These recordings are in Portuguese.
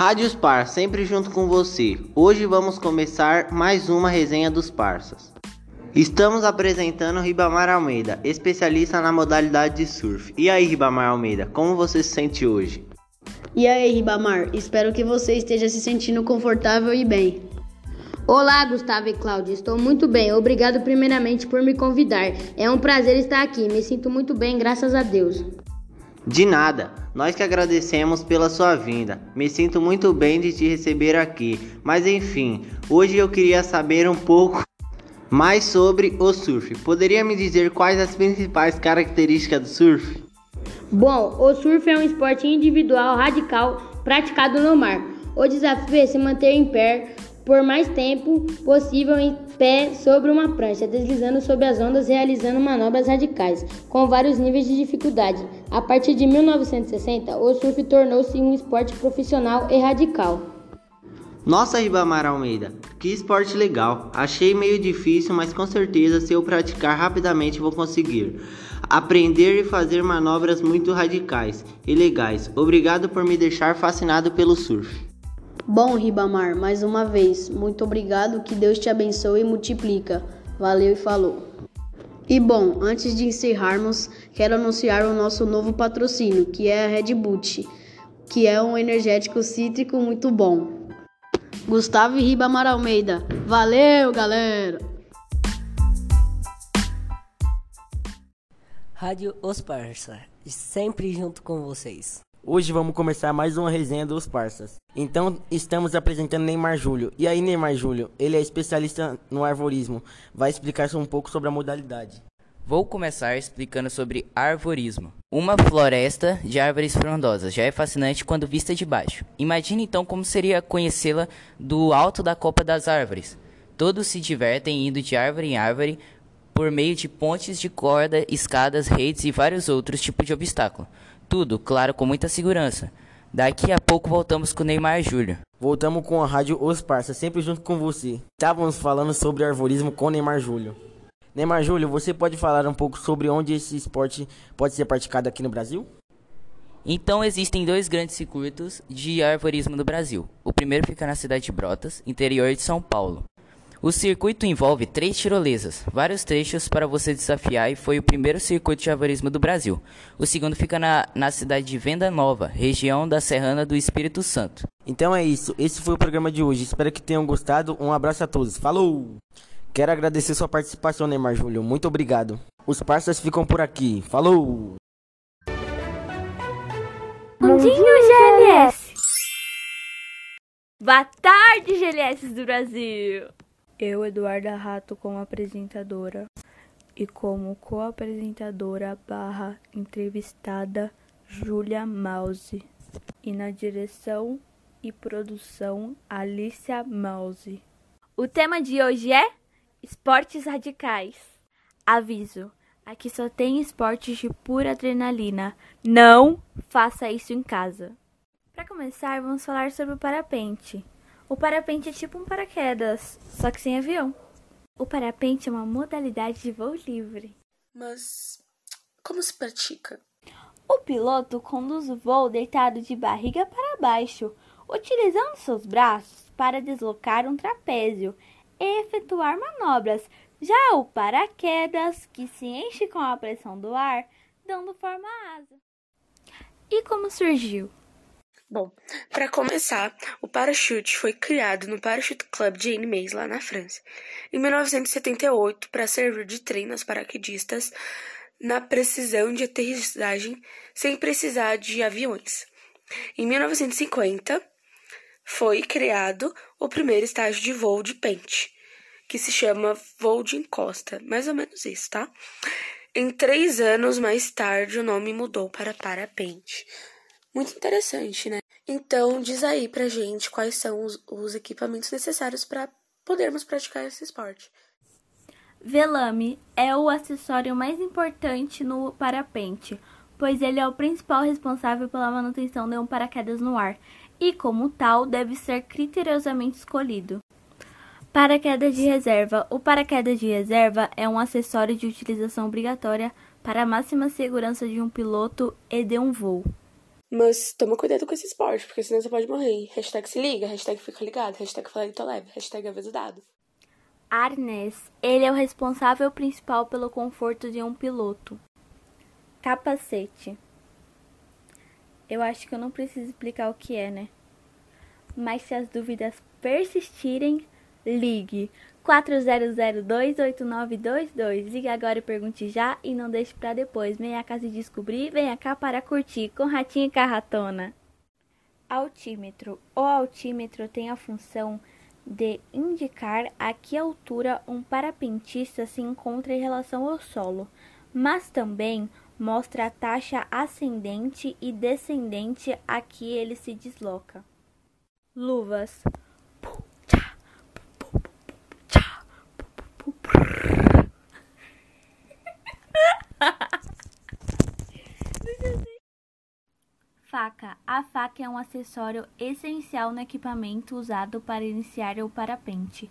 Rádios Par, sempre junto com você. Hoje vamos começar mais uma resenha dos Parsas. Estamos apresentando Ribamar Almeida, especialista na modalidade de surf. E aí, Ribamar Almeida, como você se sente hoje? E aí, Ribamar, espero que você esteja se sentindo confortável e bem. Olá, Gustavo e Cláudia. Estou muito bem. Obrigado primeiramente por me convidar. É um prazer estar aqui. Me sinto muito bem, graças a Deus. De nada. Nós que agradecemos pela sua vinda. Me sinto muito bem de te receber aqui. Mas enfim, hoje eu queria saber um pouco mais sobre o surf. Poderia me dizer quais as principais características do surf? Bom, o surf é um esporte individual radical praticado no mar. O desafio é se manter em pé por mais tempo possível pé sobre uma prancha, deslizando sobre as ondas, realizando manobras radicais, com vários níveis de dificuldade. A partir de 1960, o surf tornou-se um esporte profissional e radical. Nossa, Ribamar Almeida, que esporte legal! Achei meio difícil, mas com certeza se eu praticar rapidamente vou conseguir. Aprender e fazer manobras muito radicais e legais. Obrigado por me deixar fascinado pelo surf. Bom, Ribamar, mais uma vez, muito obrigado, que Deus te abençoe e multiplica. Valeu e falou. E bom, antes de encerrarmos, quero anunciar o nosso novo patrocínio, que é a Red Bull, que é um energético cítrico muito bom. Gustavo e Ribamar Almeida. Valeu, galera! Rádio Os Parça, sempre junto com vocês. Hoje vamos começar mais uma resenha dos parças. Então estamos apresentando Neymar Júlio. E aí Neymar Júlio, ele é especialista no arvorismo. Vai explicar um pouco sobre a modalidade. Vou começar explicando sobre arvorismo. Uma floresta de árvores frondosas já é fascinante quando vista de baixo. Imagine então como seria conhecê-la do alto da copa das árvores. Todos se divertem indo de árvore em árvore por meio de pontes de corda, escadas, redes e vários outros tipos de obstáculo. Tudo, claro, com muita segurança. Daqui a pouco voltamos com o Neymar Júlio. Voltamos com a rádio Os Parça, sempre junto com você. Estávamos falando sobre arvorismo com Neymar Júlio. Neymar Júlio, você pode falar um pouco sobre onde esse esporte pode ser praticado aqui no Brasil? Então existem dois grandes circuitos de arvorismo no Brasil. O primeiro fica na cidade de Brotas, interior de São Paulo. O circuito envolve três tirolesas, vários trechos para você desafiar e foi o primeiro circuito de arvorismo do Brasil. O segundo fica na, na cidade de Venda Nova, região da Serrana do Espírito Santo. Então é isso, esse foi o programa de hoje. Espero que tenham gostado. Um abraço a todos. Falou! Quero agradecer sua participação, Neymar Júlio. Muito obrigado. Os parceiros ficam por aqui. Falou! Mundinho GLS. Boa tarde, GLS do Brasil. Eu, Eduarda Rato, como apresentadora e como co-apresentadora barra entrevistada Júlia Mause e na direção e produção Alicia Mause. O tema de hoje é esportes radicais. Aviso, aqui só tem esportes de pura adrenalina. Não faça isso em casa. Para começar, vamos falar sobre o parapente. O parapente é tipo um paraquedas, só que sem avião. O parapente é uma modalidade de voo livre. Mas como se pratica? O piloto conduz o voo deitado de barriga para baixo, utilizando seus braços para deslocar um trapézio e efetuar manobras. Já o paraquedas, que se enche com a pressão do ar, dando forma à asa. E como surgiu? Bom, para começar, o parachute foi criado no Parachute Club de Annemasse, lá na França, em 1978, para servir de treino aos paraquedistas na precisão de aterrissagem sem precisar de aviões. Em 1950, foi criado o primeiro estágio de voo de pente, que se chama voo de encosta, mais ou menos isso, tá? Em três anos mais tarde, o nome mudou para parapente. Muito interessante, né? Então, diz aí pra gente quais são os, os equipamentos necessários para podermos praticar esse esporte. Velame é o acessório mais importante no parapente, pois ele é o principal responsável pela manutenção de um paraquedas no ar e, como tal, deve ser criteriosamente escolhido. Paraquedas de reserva. O paraquedas de reserva é um acessório de utilização obrigatória para a máxima segurança de um piloto e de um voo. Mas toma cuidado com esse esporte, porque senão você pode morrer. Hashtag se liga, hashtag fica ligado, hashtag fala leve, hashtag aviso dado. Arnés, ele é o responsável principal pelo conforto de um piloto. Capacete. Eu acho que eu não preciso explicar o que é, né? Mas se as dúvidas persistirem, ligue 40028922. Ligue agora e pergunte já e não deixe para depois. Venha cá se descobrir, venha cá para curtir com Ratinho e Carratona. Altímetro. O altímetro tem a função de indicar a que altura um parapentista se encontra em relação ao solo, mas também mostra a taxa ascendente e descendente a que ele se desloca. Luvas. Faca. A faca é um acessório essencial no equipamento usado para iniciar o parapente.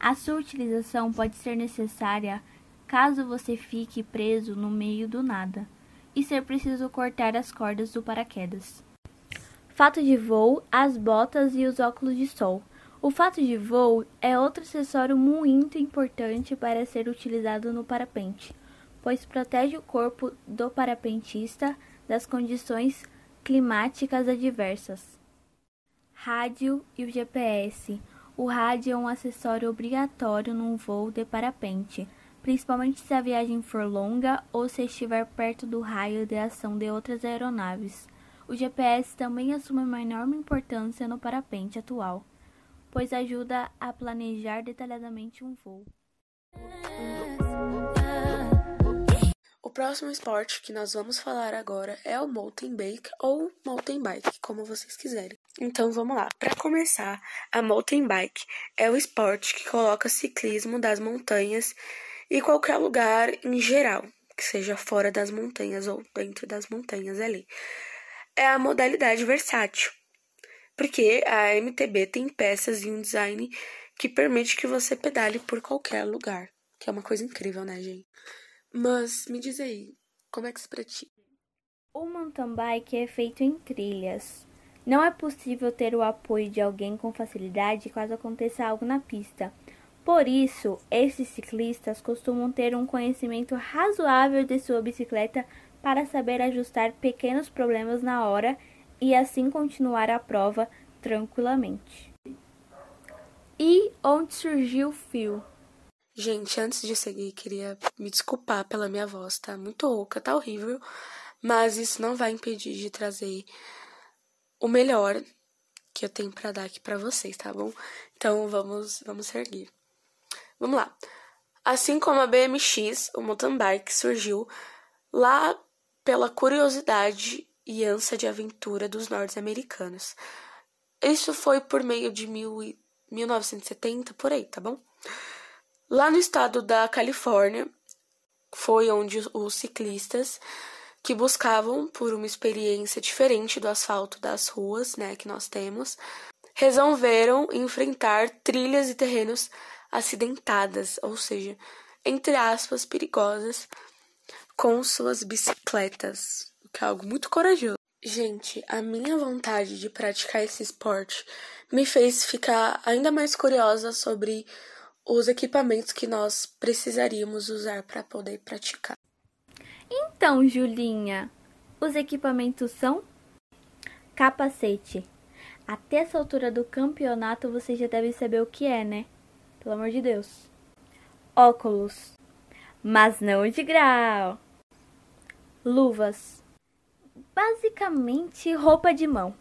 A sua utilização pode ser necessária caso você fique preso no meio do nada e ser preciso cortar as cordas do paraquedas. Fato de voo, as botas e os óculos de sol. O fato de voo é outro acessório muito importante para ser utilizado no parapente, pois protege o corpo do parapentista das condições climáticas adversas. Rádio e o GPS. O rádio é um acessório obrigatório num voo de parapente principalmente se a viagem for longa ou se estiver perto do raio de ação de outras aeronaves. O GPS também assume uma enorme importância no parapente atual, pois ajuda a planejar detalhadamente um voo. O próximo esporte que nós vamos falar agora é o mountain bike ou mountain bike, como vocês quiserem. Então vamos lá. Para começar, a mountain bike é o esporte que coloca ciclismo das montanhas e qualquer lugar em geral, que seja fora das montanhas ou dentro das montanhas ali. É a modalidade versátil, porque a MTB tem peças e um design que permite que você pedale por qualquer lugar, que é uma coisa incrível, né, gente? Mas me diz aí, como é que se pratica? O mountain bike é feito em trilhas. Não é possível ter o apoio de alguém com facilidade caso aconteça algo na pista. Por isso, esses ciclistas costumam ter um conhecimento razoável de sua bicicleta para saber ajustar pequenos problemas na hora e assim continuar a prova tranquilamente. E onde surgiu o fio? Gente, antes de seguir, queria me desculpar pela minha voz, tá muito rouca, tá horrível, mas isso não vai impedir de trazer o melhor que eu tenho para dar aqui para vocês, tá bom? Então vamos, vamos seguir. Vamos lá. Assim como a BMX, o mountain bike surgiu lá pela curiosidade e ânsia de aventura dos norte-americanos. Isso foi por meio de mil, 1970, por aí, tá bom? Lá no estado da Califórnia, foi onde os ciclistas que buscavam por uma experiência diferente do asfalto das ruas, né, que nós temos, resolveram enfrentar trilhas e terrenos acidentadas, ou seja, entre aspas, perigosas, com suas bicicletas, o que é algo muito corajoso. Gente, a minha vontade de praticar esse esporte me fez ficar ainda mais curiosa sobre os equipamentos que nós precisaríamos usar para poder praticar. Então, Julinha, os equipamentos são capacete. Até essa altura do campeonato você já deve saber o que é, né? Pelo amor de Deus. Óculos. Mas não de grau. Luvas. Basicamente roupa de mão.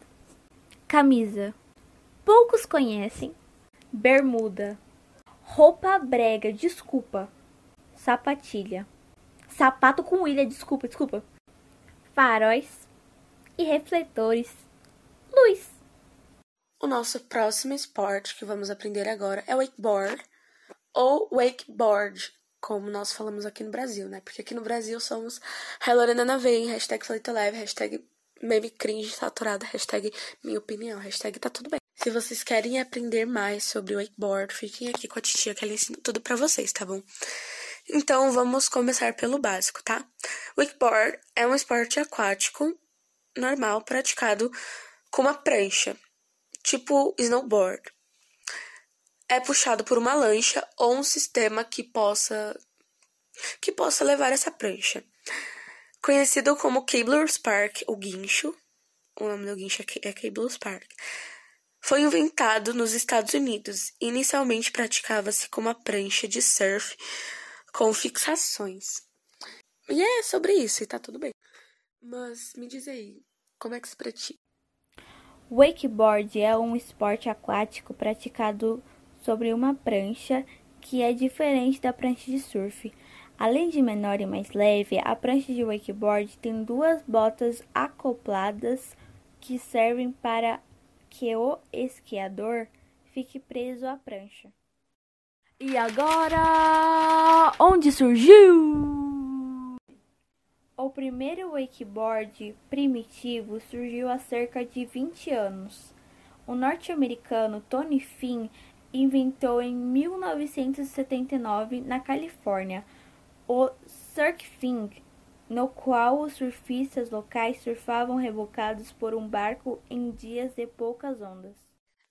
Camisa. Poucos conhecem. Bermuda. Roupa brega, desculpa. Sapatilha. Sapato com ilha, desculpa, desculpa. Faróis e refletores. Luz. O nosso próximo esporte que vamos aprender agora é wakeboard ou wakeboard, como nós falamos aqui no Brasil, né? Porque aqui no Brasil somos Lorena Navem, hashtag Leve, hashtag meme cringe saturada, hashtag minha opinião, hashtag tá tudo bem. Se vocês querem aprender mais sobre wakeboard, fiquem aqui com a titia que ela ensina tudo para vocês, tá bom? Então vamos começar pelo básico, tá? Wakeboard é um esporte aquático normal praticado com uma prancha, tipo snowboard. É puxado por uma lancha ou um sistema que possa que possa levar essa prancha. Conhecido como Cabler's Park, o guincho, o nome do guincho é Cabler's Park, foi inventado nos Estados Unidos. Inicialmente praticava-se com uma prancha de surf com fixações. E é sobre isso, e tá tudo bem. Mas me diz aí, como é que se pratica? Wakeboard é um esporte aquático praticado sobre uma prancha que é diferente da prancha de surf. Além de menor e mais leve, a prancha de wakeboard tem duas botas acopladas que servem para que o esquiador fique preso à prancha. E agora, onde surgiu? O primeiro wakeboard primitivo surgiu há cerca de 20 anos. O norte-americano Tony Finn inventou em 1979 na Califórnia o surfing, no qual os surfistas locais surfavam rebocados por um barco em dias de poucas ondas.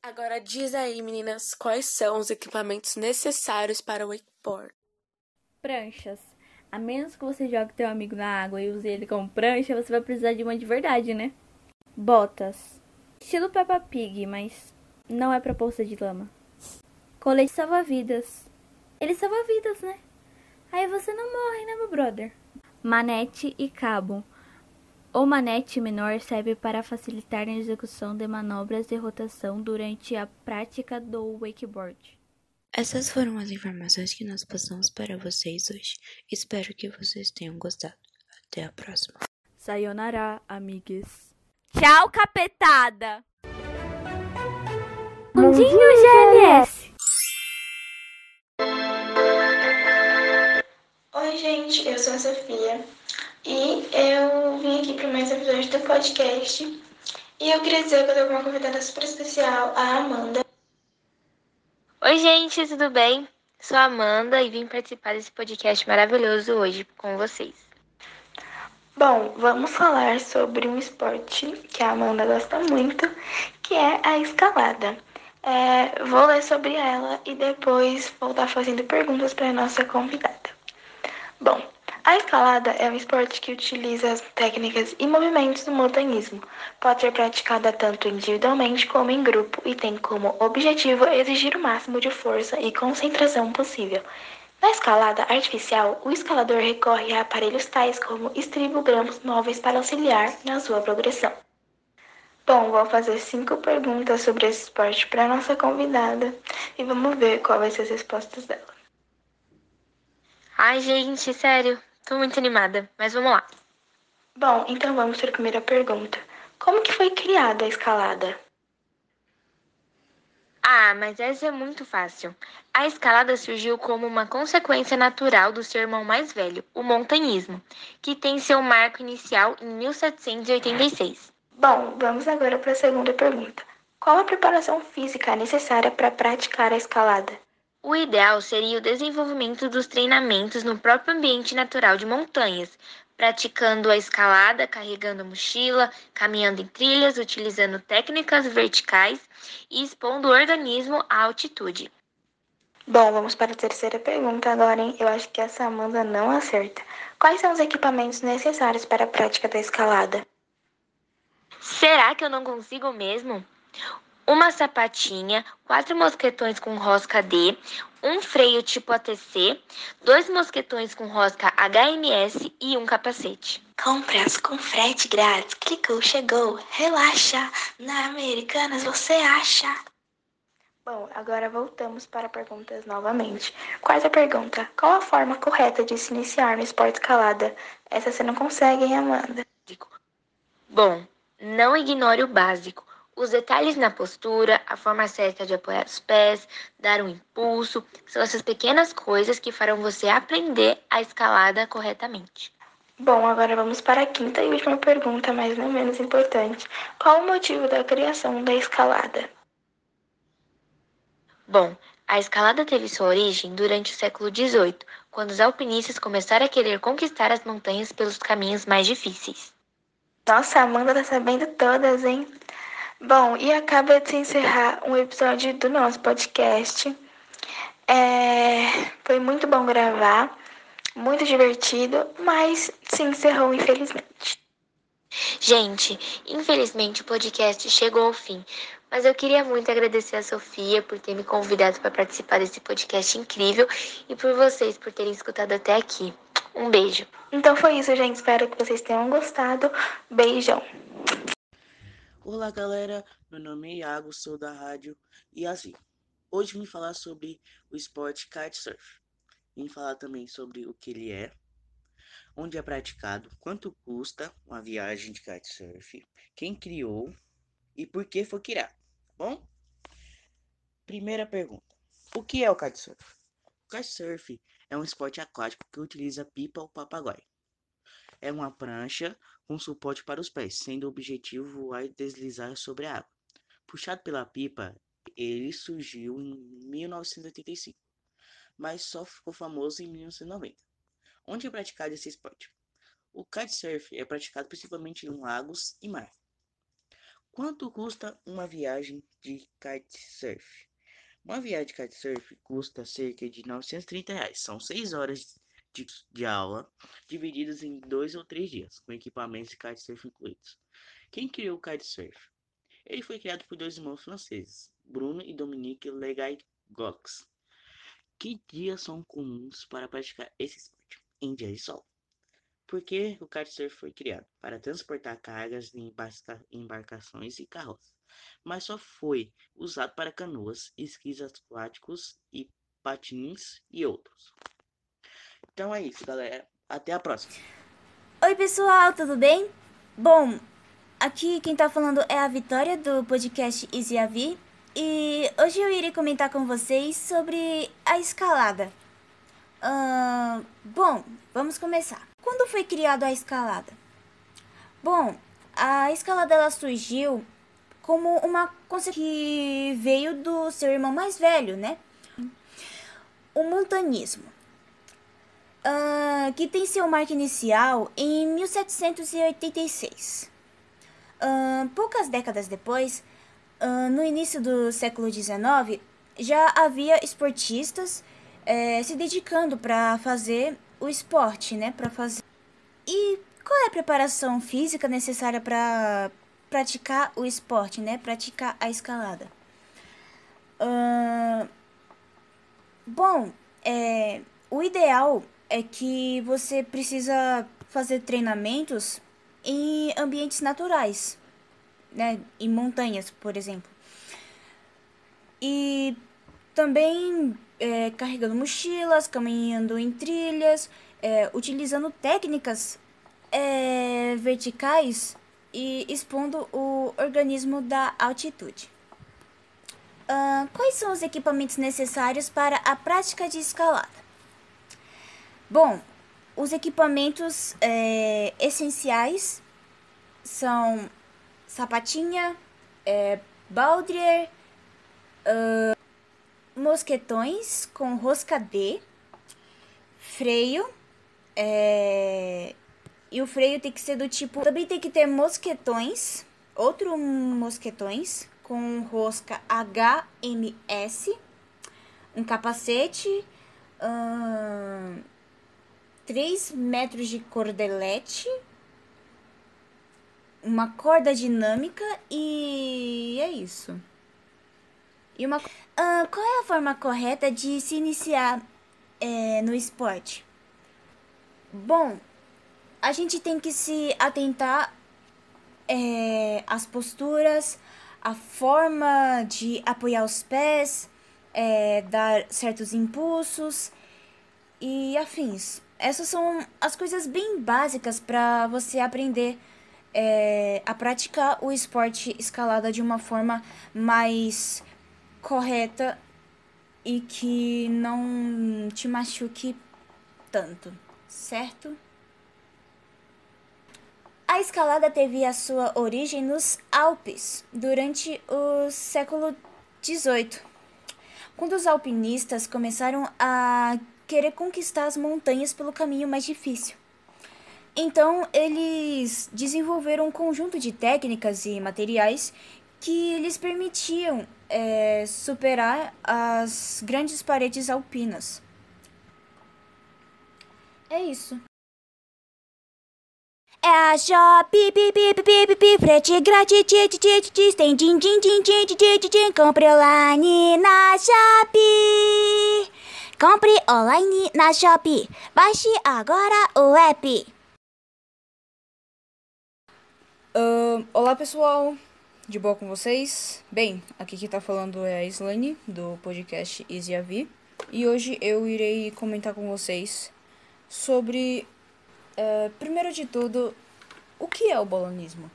Agora diz aí, meninas, quais são os equipamentos necessários para o wakeboard? Pranchas. A menos que você jogue teu amigo na água e use ele como prancha, você vai precisar de uma de verdade, né? Botas. Estilo Peppa Pig, mas não é pra bolsa de lama. Colete salva-vidas. Ele salva vidas, né? Aí você não morre, né, meu brother? Manete e cabo. O manete menor serve para facilitar a execução de manobras de rotação durante a prática do wakeboard. Essas foram as informações que nós passamos para vocês hoje. Espero que vocês tenham gostado. Até a próxima. Sayonara, amigues. Tchau, capetada! Mundinho GLS! Oi, gente, eu sou a Sofia e eu vim aqui para mais um episódio do podcast. E eu queria dizer que eu tenho uma convidada super especial, a Amanda. Oi, gente, tudo bem? Sou a Amanda e vim participar desse podcast maravilhoso hoje com vocês. Bom, vamos falar sobre um esporte que a Amanda gosta muito, que é a escalada. É, vou ler sobre ela e depois vou estar fazendo perguntas para a nossa convidada. Bom, a escalada é um esporte que utiliza as técnicas e movimentos do montanhismo. Pode ser praticada tanto individualmente como em grupo e tem como objetivo exigir o máximo de força e concentração possível. Na escalada artificial, o escalador recorre a aparelhos tais como estribogramas móveis para auxiliar na sua progressão. Bom, vou fazer cinco perguntas sobre esse esporte para nossa convidada e vamos ver qual vai ser as respostas dela. Ai, gente, sério, tô muito animada, mas vamos lá. Bom, então vamos para a primeira pergunta. Como que foi criada a escalada? Ah, mas essa é muito fácil. A escalada surgiu como uma consequência natural do seu irmão mais velho, o montanhismo, que tem seu marco inicial em 1786. Bom, vamos agora para a segunda pergunta. Qual a preparação física necessária para praticar a escalada? O ideal seria o desenvolvimento dos treinamentos no próprio ambiente natural de montanhas, praticando a escalada, carregando mochila, caminhando em trilhas, utilizando técnicas verticais e expondo o organismo à altitude. Bom, vamos para a terceira pergunta agora, hein? Eu acho que essa Amanda não acerta. Quais são os equipamentos necessários para a prática da escalada? Será que eu não consigo mesmo? Uma sapatinha, quatro mosquetões com rosca D, um freio tipo ATC, dois mosquetões com rosca HMS e um capacete. Compras com frete grátis. Clicou, chegou. Relaxa. Na Americanas você acha. Bom, agora voltamos para perguntas novamente. Quarta pergunta: Qual a forma correta de se iniciar no esporte escalada? Essa você não consegue, hein, Amanda? Bom, não ignore o básico. Os detalhes na postura, a forma certa de apoiar os pés, dar um impulso, são essas pequenas coisas que farão você aprender a escalada corretamente. Bom, agora vamos para a quinta e última pergunta, mas não menos importante. Qual o motivo da criação da escalada? Bom, a escalada teve sua origem durante o século XVIII, quando os alpinistas começaram a querer conquistar as montanhas pelos caminhos mais difíceis. Nossa, a Amanda tá sabendo todas, hein? Bom, e acaba de se encerrar um episódio do nosso podcast. É... Foi muito bom gravar, muito divertido, mas se encerrou infelizmente. Gente, infelizmente o podcast chegou ao fim, mas eu queria muito agradecer a Sofia por ter me convidado para participar desse podcast incrível e por vocês por terem escutado até aqui. Um beijo. Então foi isso, gente. Espero que vocês tenham gostado. Beijão. Olá, galera. Meu nome é Iago, sou da rádio e assim. Hoje vim falar sobre o esporte kitesurf. Vim falar também sobre o que ele é, onde é praticado, quanto custa uma viagem de kitesurf, quem criou e por que foi criado. Tá bom, primeira pergunta: o que é o kitesurf? O kitesurf é um esporte aquático que utiliza pipa ou papagaio. É uma prancha com suporte para os pés, sendo o objetivo voar e deslizar sobre a água. Puxado pela pipa, ele surgiu em 1985, mas só ficou famoso em 1990. Onde é praticado esse esporte? O kitesurf é praticado principalmente em lagos e mar. Quanto custa uma viagem de kitesurf? Uma viagem de kitesurf custa cerca de 930 reais. São 6 horas de, de aula, divididas em 2 ou 3 dias, com equipamentos de kitesurf incluídos. Quem criou o kitesurf? Ele foi criado por dois irmãos franceses, Bruno e Dominique Legay-Gox. Que dias são comuns para praticar esse esporte? Em dias de sol. Por que o kitesurf foi criado? Para transportar cargas em embarcações e carroças mas só foi usado para canoas, esquis aquáticos e patins e outros. Então é isso, galera. Até a próxima. Oi, pessoal, tudo bem? Bom, aqui quem tá falando é a Vitória do podcast Easy AV e hoje eu irei comentar com vocês sobre a escalada. Uh, bom, vamos começar. Quando foi criada a escalada? Bom, a escalada ela surgiu como uma consequência que veio do seu irmão mais velho, né? O montanismo, uh, que tem seu marco inicial em 1786. Uh, poucas décadas depois, uh, no início do século XIX, já havia esportistas eh, se dedicando para fazer o esporte, né? Para fazer. E qual é a preparação física necessária para praticar o esporte, né? Praticar a escalada. Uh, bom, é, o ideal é que você precisa fazer treinamentos em ambientes naturais, né? Em montanhas, por exemplo. E também é, carregando mochilas, caminhando em trilhas, é, utilizando técnicas é, verticais e expondo o organismo da altitude. Uh, quais são os equipamentos necessários para a prática de escalada? Bom, os equipamentos é, essenciais são sapatinha, é, baldrier, uh, mosquetões com rosca D, freio, é, e o freio tem que ser do tipo. Também tem que ter mosquetões. Outro mosquetões com rosca HMS. Um capacete. Hum, 3 metros de cordelete. Uma corda dinâmica e é isso. E uma. Uh, qual é a forma correta de se iniciar é, no esporte? Bom, a gente tem que se atentar é, às posturas, a forma de apoiar os pés, é, dar certos impulsos e afins. Essas são as coisas bem básicas para você aprender é, a praticar o esporte escalada de uma forma mais correta e que não te machuque tanto, certo? A escalada teve a sua origem nos Alpes durante o século XVIII, quando os alpinistas começaram a querer conquistar as montanhas pelo caminho mais difícil. Então, eles desenvolveram um conjunto de técnicas e materiais que lhes permitiam é, superar as grandes paredes alpinas. É isso. É a Shopee, pi, pi, pi, pi, frete grátis, ti, ti, ti, ti, tem din, din, din, din, din, din, din, compre online na Shopee. Compre online na Shopee. Baixe agora o app. Uh, olá pessoal, de boa com vocês? Bem, aqui quem tá falando é a Slane do podcast Easy AV e hoje eu irei comentar com vocês sobre é, primeiro de tudo, o que é o balonismo?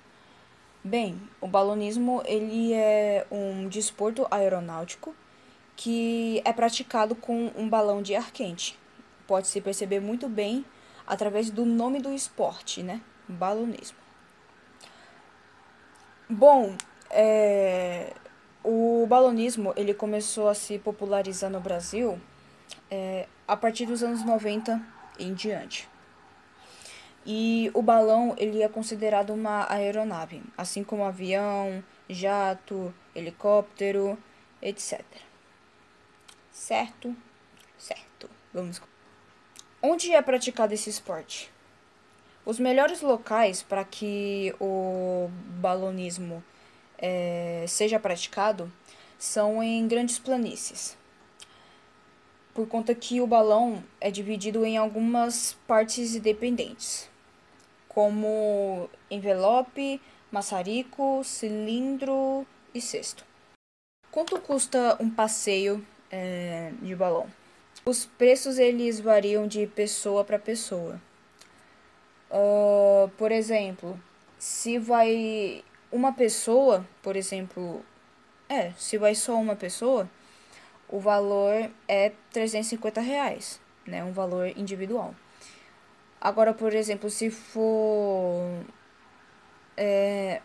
Bem, o balonismo ele é um desporto aeronáutico que é praticado com um balão de ar quente. Pode se perceber muito bem através do nome do esporte, né? Balonismo. Bom, é, o balonismo ele começou a se popularizar no Brasil é, a partir dos anos 90 em diante. E o balão ele é considerado uma aeronave, assim como avião, jato, helicóptero, etc. Certo? Certo. Vamos. Onde é praticado esse esporte? Os melhores locais para que o balonismo é, seja praticado são em grandes planícies, por conta que o balão é dividido em algumas partes independentes como envelope, maçarico, cilindro e cesto. Quanto custa um passeio é, de balão? Os preços eles variam de pessoa para pessoa. Uh, por exemplo, se vai uma pessoa, por exemplo, é, se vai só uma pessoa, o valor é 350 reais, né? Um valor individual. Agora, por exemplo, se for é,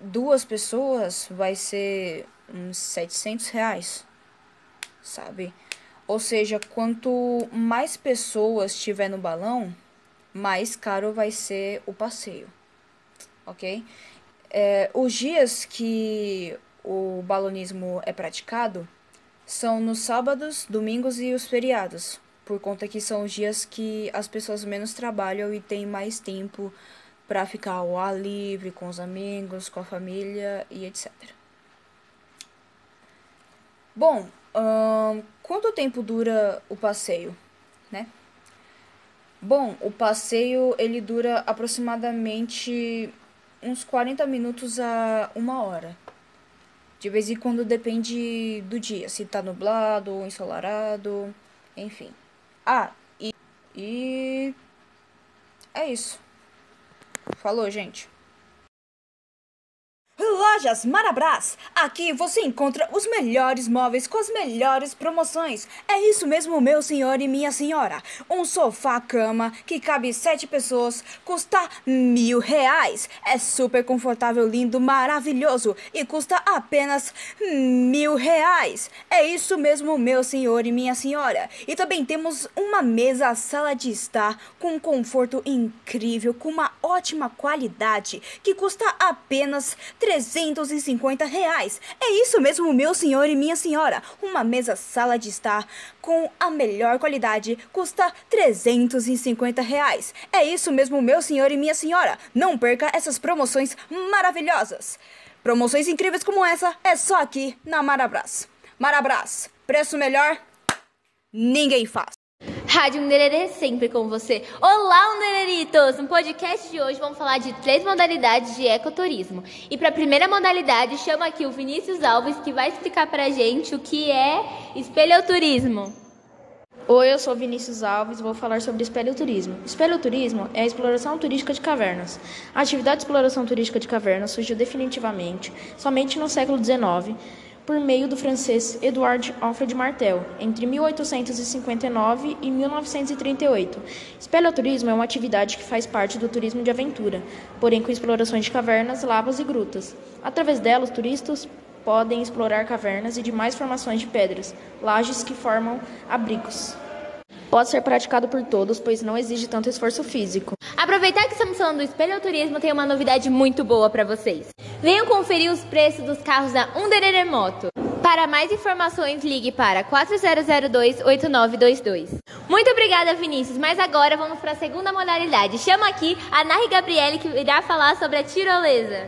duas pessoas, vai ser uns 700 reais, sabe? Ou seja, quanto mais pessoas tiver no balão, mais caro vai ser o passeio, ok? É, os dias que o balonismo é praticado são nos sábados, domingos e os feriados por conta que são os dias que as pessoas menos trabalham e têm mais tempo para ficar ao ar livre com os amigos, com a família e etc. Bom, quanto tempo dura o passeio, né? Bom, o passeio ele dura aproximadamente uns 40 minutos a uma hora. De vez em quando depende do dia, se tá nublado ou ensolarado, enfim. Ah, e, e é isso. Falou, gente. Lojas Marabras. Aqui você encontra os melhores móveis com as melhores promoções. É isso mesmo, meu senhor e minha senhora. Um sofá-cama que cabe sete pessoas custa mil reais. É super confortável, lindo, maravilhoso e custa apenas mil reais. É isso mesmo, meu senhor e minha senhora. E também temos uma mesa sala de estar com um conforto incrível, com uma ótima qualidade que custa apenas 350 reais. É isso mesmo, meu senhor e minha senhora. Uma mesa sala de estar com a melhor qualidade custa 350 reais. É isso mesmo, meu senhor e minha senhora. Não perca essas promoções maravilhosas. Promoções incríveis como essa é só aqui na Marabras. Marabras, preço melhor, ninguém faz. Rádio Nererê sempre com você. Olá, Nereritos! No podcast de hoje vamos falar de três modalidades de ecoturismo. E para a primeira modalidade, chama aqui o Vinícius Alves, que vai explicar para a gente o que é espeleoturismo. Oi, eu sou Vinícius Alves e vou falar sobre espeleoturismo. Espeleoturismo é a exploração turística de cavernas. A atividade de exploração turística de cavernas surgiu definitivamente somente no século XIX por meio do francês Edouard Alfred Martel, entre 1859 e 1938. Espeleoturismo é uma atividade que faz parte do turismo de aventura, porém com explorações de cavernas, lavas e grutas. Através dela, os turistas podem explorar cavernas e demais formações de pedras, lajes que formam abrigos. Pode ser praticado por todos, pois não exige tanto esforço físico. Aproveitar que estamos falando do Espelho Turismo, tem uma novidade muito boa para vocês. Venham conferir os preços dos carros da Underere Moto. Para mais informações, ligue para 4002-8922. Muito obrigada, Vinícius. Mas agora vamos para a segunda modalidade. Chama aqui a Nari Gabriele, que irá falar sobre a tirolesa.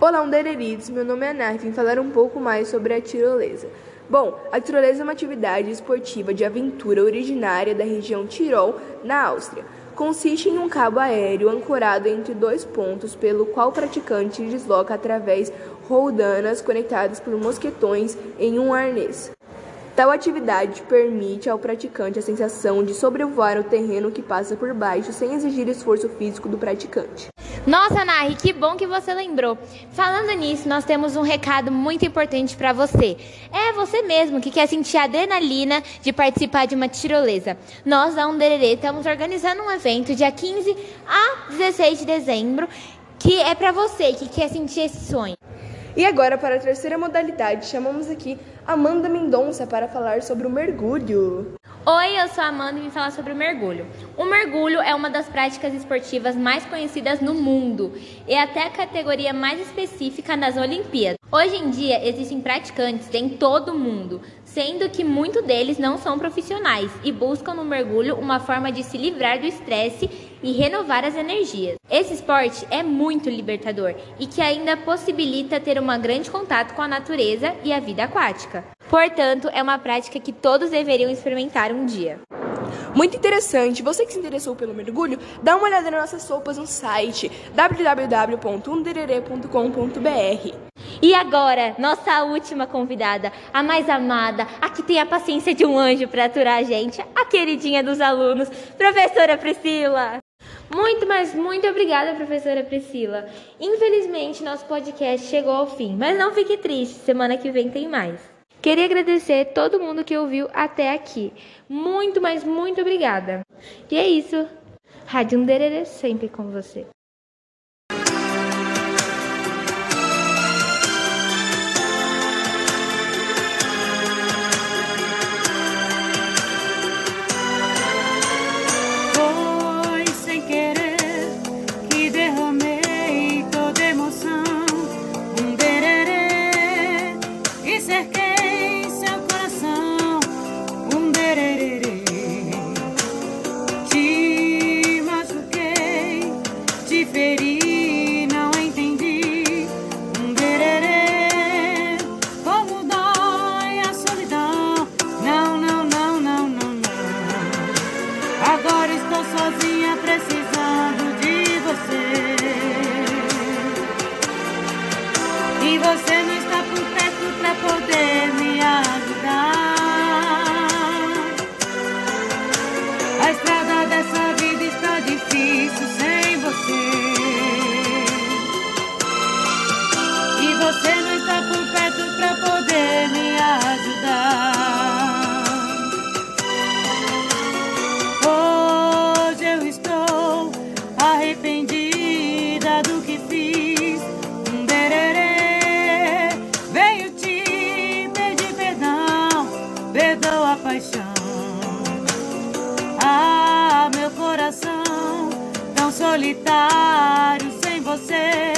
Olá, undereridos. Meu nome é Nari. Vim falar um pouco mais sobre a tirolesa. Bom, a tirolesa é uma atividade esportiva de aventura originária da região Tirol, na Áustria. Consiste em um cabo aéreo ancorado entre dois pontos, pelo qual o praticante desloca através roldanas conectadas por mosquetões em um arnês. Tal atividade permite ao praticante a sensação de sobrevoar o terreno que passa por baixo sem exigir esforço físico do praticante. Nossa, Nari, que bom que você lembrou. Falando nisso, nós temos um recado muito importante para você. É você mesmo que quer sentir a adrenalina de participar de uma tirolesa. Nós, da Undererê, estamos organizando um evento dia 15 a 16 de dezembro, que é para você que quer sentir esse sonho. E agora, para a terceira modalidade, chamamos aqui Amanda Mendonça para falar sobre o mergulho. Oi, eu sou a Amanda e vim falar sobre o mergulho. O mergulho é uma das práticas esportivas mais conhecidas no mundo e até a categoria mais específica nas Olimpíadas. Hoje em dia existem praticantes em todo o mundo, sendo que muitos deles não são profissionais e buscam no mergulho uma forma de se livrar do estresse e renovar as energias. Esse esporte é muito libertador e que ainda possibilita ter um grande contato com a natureza e a vida aquática. Portanto, é uma prática que todos deveriam experimentar um dia. Muito interessante. Você que se interessou pelo mergulho, dá uma olhada nas nossas sopas no site www.underere.com.br. E agora, nossa última convidada, a mais amada, a que tem a paciência de um anjo para aturar a gente, a queridinha dos alunos, professora Priscila. Muito, mas muito obrigada, professora Priscila. Infelizmente, nosso podcast chegou ao fim, mas não fique triste, semana que vem tem mais. Queria agradecer todo mundo que ouviu até aqui. Muito, mas muito obrigada. E é isso. Rádio Undererê sempre com você. Solitário sem você.